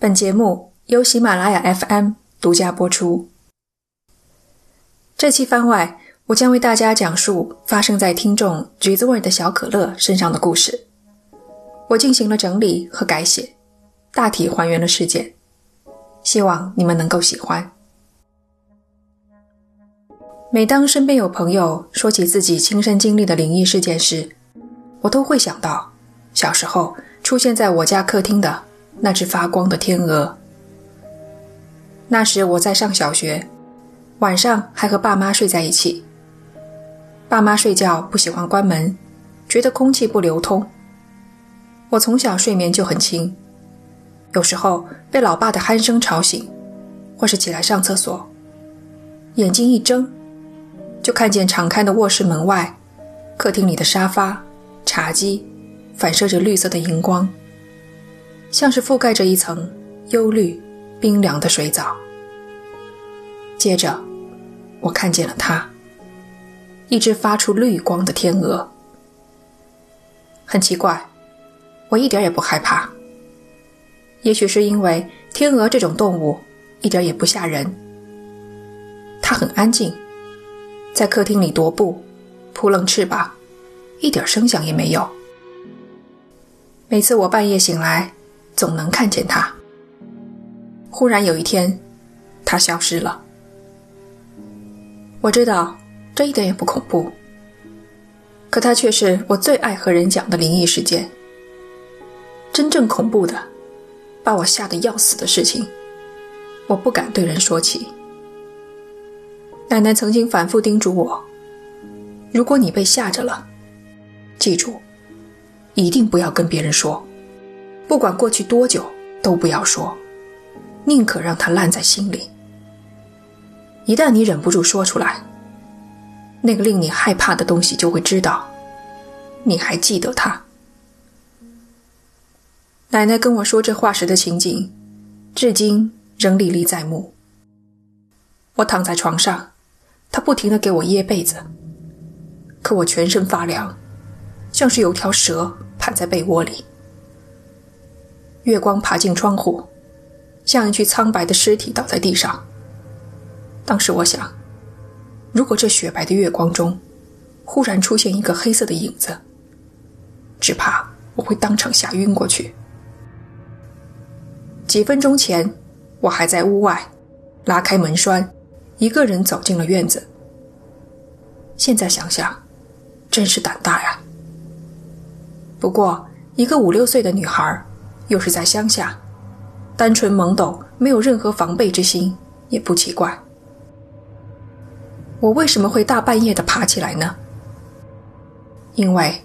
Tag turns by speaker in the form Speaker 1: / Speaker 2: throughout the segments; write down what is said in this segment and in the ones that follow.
Speaker 1: 本节目由喜马拉雅 FM 独家播出。这期番外，我将为大家讲述发生在听众橘子味的小可乐身上的故事。我进行了整理和改写，大体还原了事件，希望你们能够喜欢。每当身边有朋友说起自己亲身经历的灵异事件时，我都会想到小时候出现在我家客厅的。那只发光的天鹅。那时我在上小学，晚上还和爸妈睡在一起。爸妈睡觉不喜欢关门，觉得空气不流通。我从小睡眠就很轻，有时候被老爸的鼾声吵醒，或是起来上厕所，眼睛一睁，就看见敞开的卧室门外，客厅里的沙发、茶几反射着绿色的荧光。像是覆盖着一层幽绿、冰凉的水藻。接着，我看见了它，一只发出绿光的天鹅。很奇怪，我一点也不害怕。也许是因为天鹅这种动物一点也不吓人，它很安静，在客厅里踱步，扑棱翅膀，一点声响也没有。每次我半夜醒来。总能看见它。忽然有一天，它消失了。我知道这一点也不恐怖，可它却是我最爱和人讲的灵异事件。真正恐怖的，把我吓得要死的事情，我不敢对人说起。奶奶曾经反复叮嘱我：如果你被吓着了，记住，一定不要跟别人说。不管过去多久，都不要说，宁可让它烂在心里。一旦你忍不住说出来，那个令你害怕的东西就会知道，你还记得它。奶奶跟我说这话时的情景，至今仍历历在目。我躺在床上，她不停地给我掖被子，可我全身发凉，像是有条蛇盘在被窝里。月光爬进窗户，像一具苍白的尸体倒在地上。当时我想，如果这雪白的月光中忽然出现一个黑色的影子，只怕我会当场吓晕过去。几分钟前，我还在屋外，拉开门栓，一个人走进了院子。现在想想，真是胆大呀。不过，一个五六岁的女孩。又是在乡下，单纯懵懂，没有任何防备之心，也不奇怪。我为什么会大半夜的爬起来呢？因为，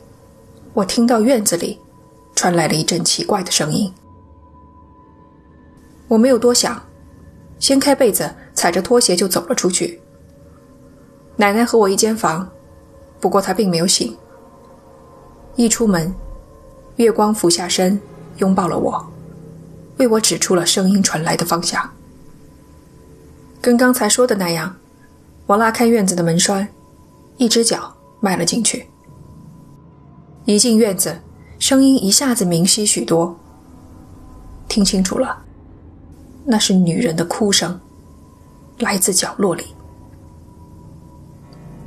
Speaker 1: 我听到院子里传来了一阵奇怪的声音。我没有多想，掀开被子，踩着拖鞋就走了出去。奶奶和我一间房，不过她并没有醒。一出门，月光俯下身。拥抱了我，为我指出了声音传来的方向。跟刚才说的那样，我拉开院子的门栓，一只脚迈了进去。一进院子，声音一下子明晰许多。听清楚了，那是女人的哭声，来自角落里。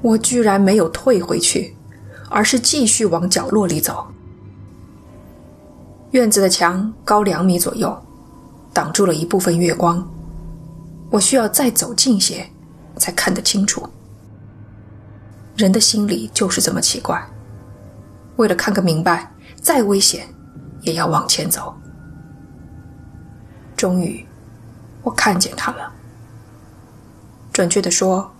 Speaker 1: 我居然没有退回去，而是继续往角落里走。院子的墙高两米左右，挡住了一部分月光。我需要再走近些，才看得清楚。人的心里就是这么奇怪，为了看个明白，再危险也要往前走。终于，我看见他了。准确的说，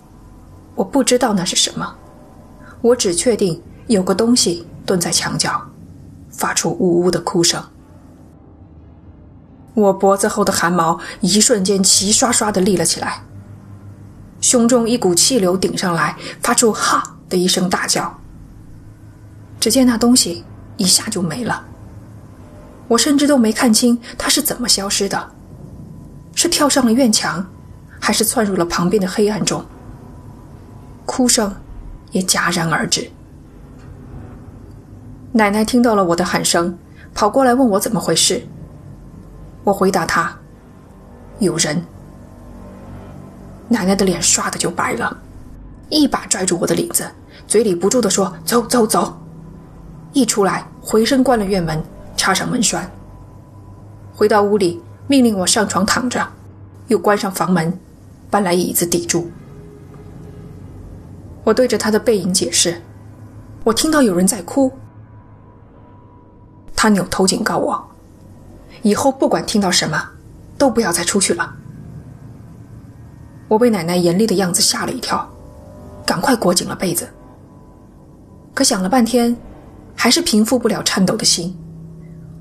Speaker 1: 我不知道那是什么，我只确定有个东西蹲在墙角。发出呜呜的哭声，我脖子后的汗毛一瞬间齐刷刷的立了起来，胸中一股气流顶上来，发出“哈”的一声大叫。只见那东西一下就没了，我甚至都没看清它是怎么消失的，是跳上了院墙，还是窜入了旁边的黑暗中？哭声也戛然而止。奶奶听到了我的喊声，跑过来问我怎么回事。我回答他：“有人。”奶奶的脸唰的就白了，一把拽住我的领子，嘴里不住地说：“走走走！”一出来，回身关了院门，插上门栓。回到屋里，命令我上床躺着，又关上房门，搬来椅子抵住。我对着他的背影解释：“我听到有人在哭。”他扭头警告我：“以后不管听到什么，都不要再出去了。”我被奶奶严厉的样子吓了一跳，赶快裹紧了被子。可想了半天，还是平复不了颤抖的心。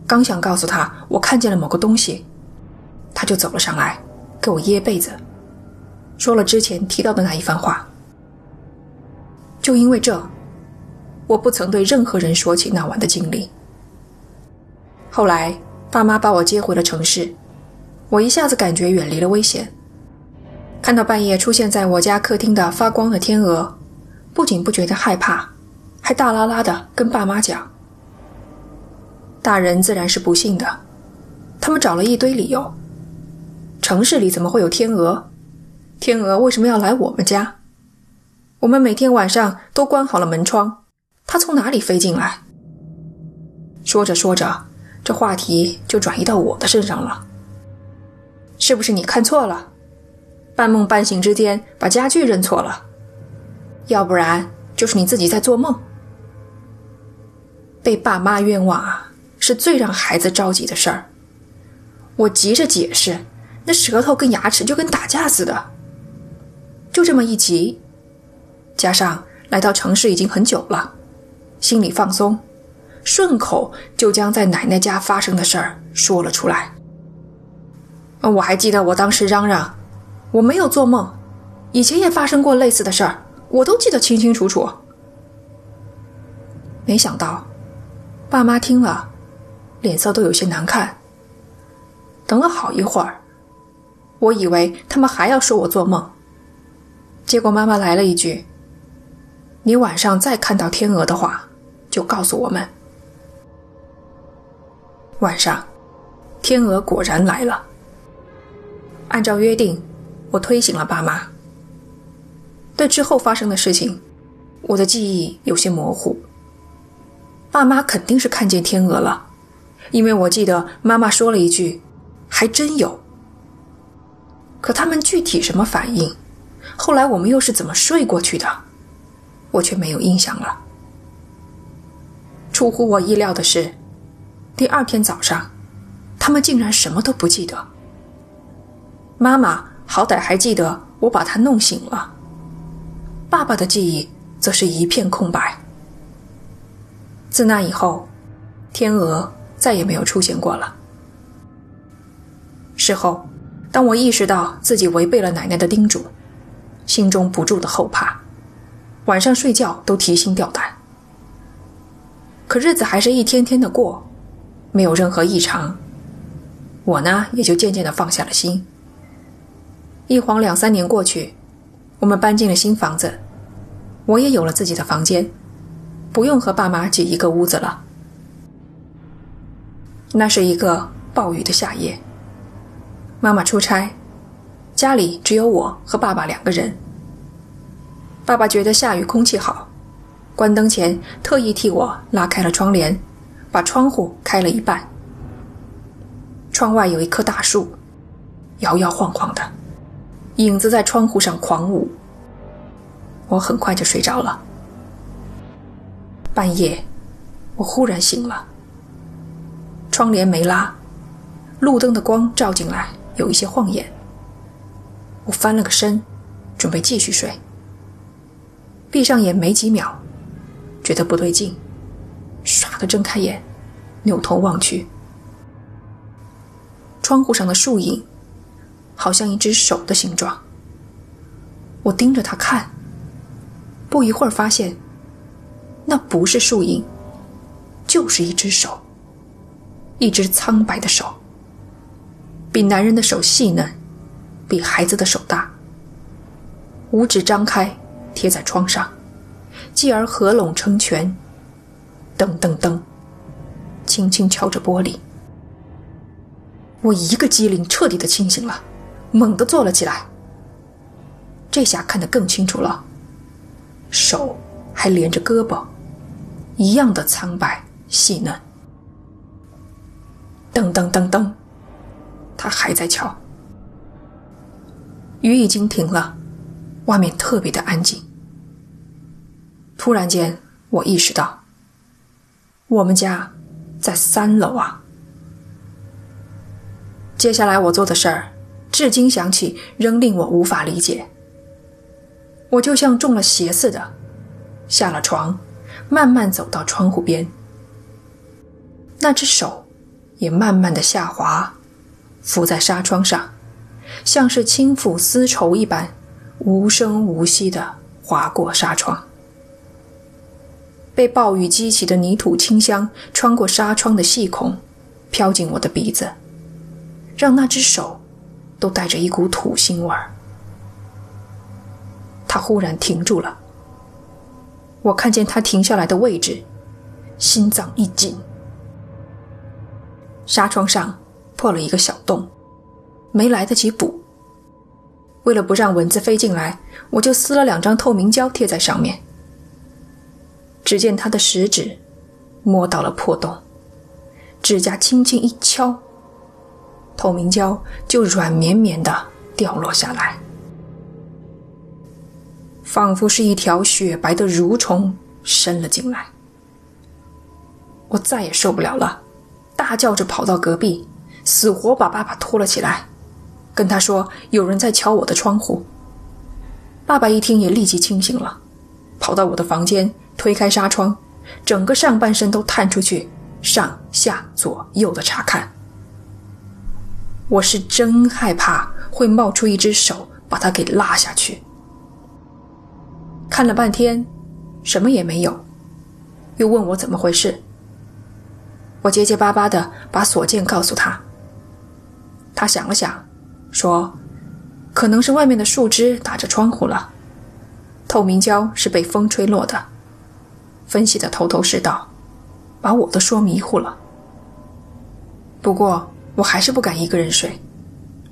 Speaker 1: 刚想告诉他我看见了某个东西，他就走了上来，给我掖被子，说了之前提到的那一番话。就因为这，我不曾对任何人说起那晚的经历。后来，爸妈把我接回了城市，我一下子感觉远离了危险。看到半夜出现在我家客厅的发光的天鹅，不仅不觉得害怕，还大啦啦的跟爸妈讲。大人自然是不信的，他们找了一堆理由：城市里怎么会有天鹅？天鹅为什么要来我们家？我们每天晚上都关好了门窗，它从哪里飞进来？说着说着，这话题就转移到我的身上了。是不是你看错了？半梦半醒之间，把家具认错了，要不然就是你自己在做梦。被爸妈冤枉啊，是最让孩子着急的事儿。我急着解释，那舌头跟牙齿就跟打架似的。就这么一急，加上来到城市已经很久了，心里放松，顺口就将在奶奶家发生的事儿说了出来。我还记得我当时嚷嚷。我没有做梦，以前也发生过类似的事儿，我都记得清清楚楚。没想到，爸妈听了，脸色都有些难看。等了好一会儿，我以为他们还要说我做梦，结果妈妈来了一句：“你晚上再看到天鹅的话，就告诉我们。”晚上，天鹅果然来了，按照约定。我推醒了爸妈。对之后发生的事情，我的记忆有些模糊。爸妈肯定是看见天鹅了，因为我记得妈妈说了一句：“还真有。”可他们具体什么反应？后来我们又是怎么睡过去的？我却没有印象了。出乎我意料的是，第二天早上，他们竟然什么都不记得。妈妈。好歹还记得我把他弄醒了。爸爸的记忆则是一片空白。自那以后，天鹅再也没有出现过了。事后，当我意识到自己违背了奶奶的叮嘱，心中不住的后怕，晚上睡觉都提心吊胆。可日子还是一天天的过，没有任何异常，我呢也就渐渐的放下了心。一晃两三年过去，我们搬进了新房子，我也有了自己的房间，不用和爸妈挤一个屋子了。那是一个暴雨的夏夜，妈妈出差，家里只有我和爸爸两个人。爸爸觉得下雨空气好，关灯前特意替我拉开了窗帘，把窗户开了一半。窗外有一棵大树，摇摇晃晃的。影子在窗户上狂舞，我很快就睡着了。半夜，我忽然醒了。窗帘没拉，路灯的光照进来，有一些晃眼。我翻了个身，准备继续睡。闭上眼没几秒，觉得不对劲，唰的睁开眼，扭头望去，窗户上的树影。好像一只手的形状。我盯着它看，不一会儿发现，那不是树影，就是一只手，一只苍白的手，比男人的手细嫩，比孩子的手大。五指张开，贴在窗上，继而合拢成拳，噔噔噔，轻轻敲着玻璃。我一个机灵，彻底的清醒了，猛地坐了起来。这下看得更清楚了，手还连着胳膊，一样的苍白细嫩。噔噔噔噔，他还在敲。雨已经停了，外面特别的安静。突然间，我意识到，我们家在三楼啊。接下来我做的事儿，至今想起仍令我无法理解。我就像中了邪似的，下了床，慢慢走到窗户边。那只手也慢慢的下滑，伏在纱窗上，像是轻抚丝绸一般，无声无息的划过纱窗。被暴雨激起的泥土清香穿过纱窗的细孔，飘进我的鼻子，让那只手都带着一股土腥味儿。他忽然停住了，我看见他停下来的位置，心脏一紧。纱窗上破了一个小洞，没来得及补。为了不让蚊子飞进来，我就撕了两张透明胶贴在上面。只见他的食指摸到了破洞，指甲轻轻一敲，透明胶就软绵绵的掉落下来，仿佛是一条雪白的蠕虫伸了进来。我再也受不了了，大叫着跑到隔壁，死活把爸爸拖了起来，跟他说有人在敲我的窗户。爸爸一听也立即清醒了，跑到我的房间。推开纱窗，整个上半身都探出去，上下左右的查看。我是真害怕会冒出一只手把他给拉下去。看了半天，什么也没有，又问我怎么回事。我结结巴巴的把所见告诉他。他想了想，说：“可能是外面的树枝打着窗户了，透明胶是被风吹落的。”分析的头头是道，把我都说迷糊了。不过我还是不敢一个人睡，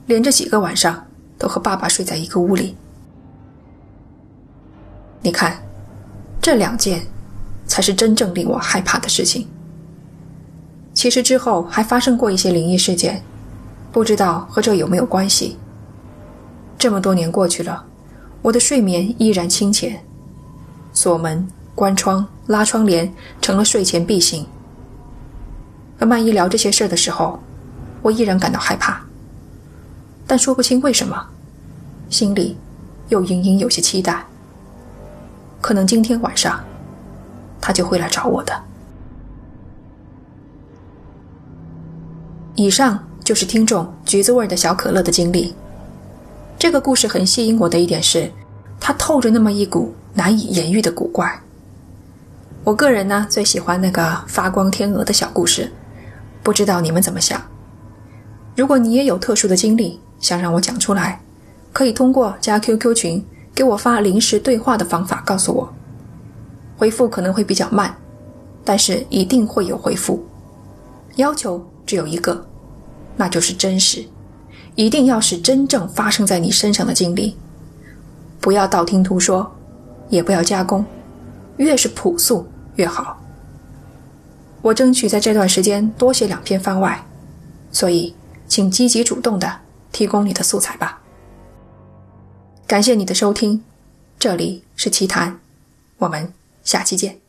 Speaker 1: 连着几个晚上都和爸爸睡在一个屋里。你看，这两件才是真正令我害怕的事情。其实之后还发生过一些灵异事件，不知道和这有没有关系。这么多年过去了，我的睡眠依然清浅，锁门。关窗、拉窗帘成了睡前必行。和曼姨聊这些事的时候，我依然感到害怕，但说不清为什么，心里又隐隐有些期待。可能今天晚上，他就会来找我的。以上就是听众橘子味的小可乐的经历。这个故事很吸引我的一点是，它透着那么一股难以言喻的古怪。我个人呢最喜欢那个发光天鹅的小故事，不知道你们怎么想？如果你也有特殊的经历想让我讲出来，可以通过加 QQ 群给我发临时对话的方法告诉我。回复可能会比较慢，但是一定会有回复。要求只有一个，那就是真实，一定要是真正发生在你身上的经历，不要道听途说，也不要加工，越是朴素。越好。我争取在这段时间多写两篇番外，所以请积极主动的提供你的素材吧。感谢你的收听，这里是奇谈，我们下期见。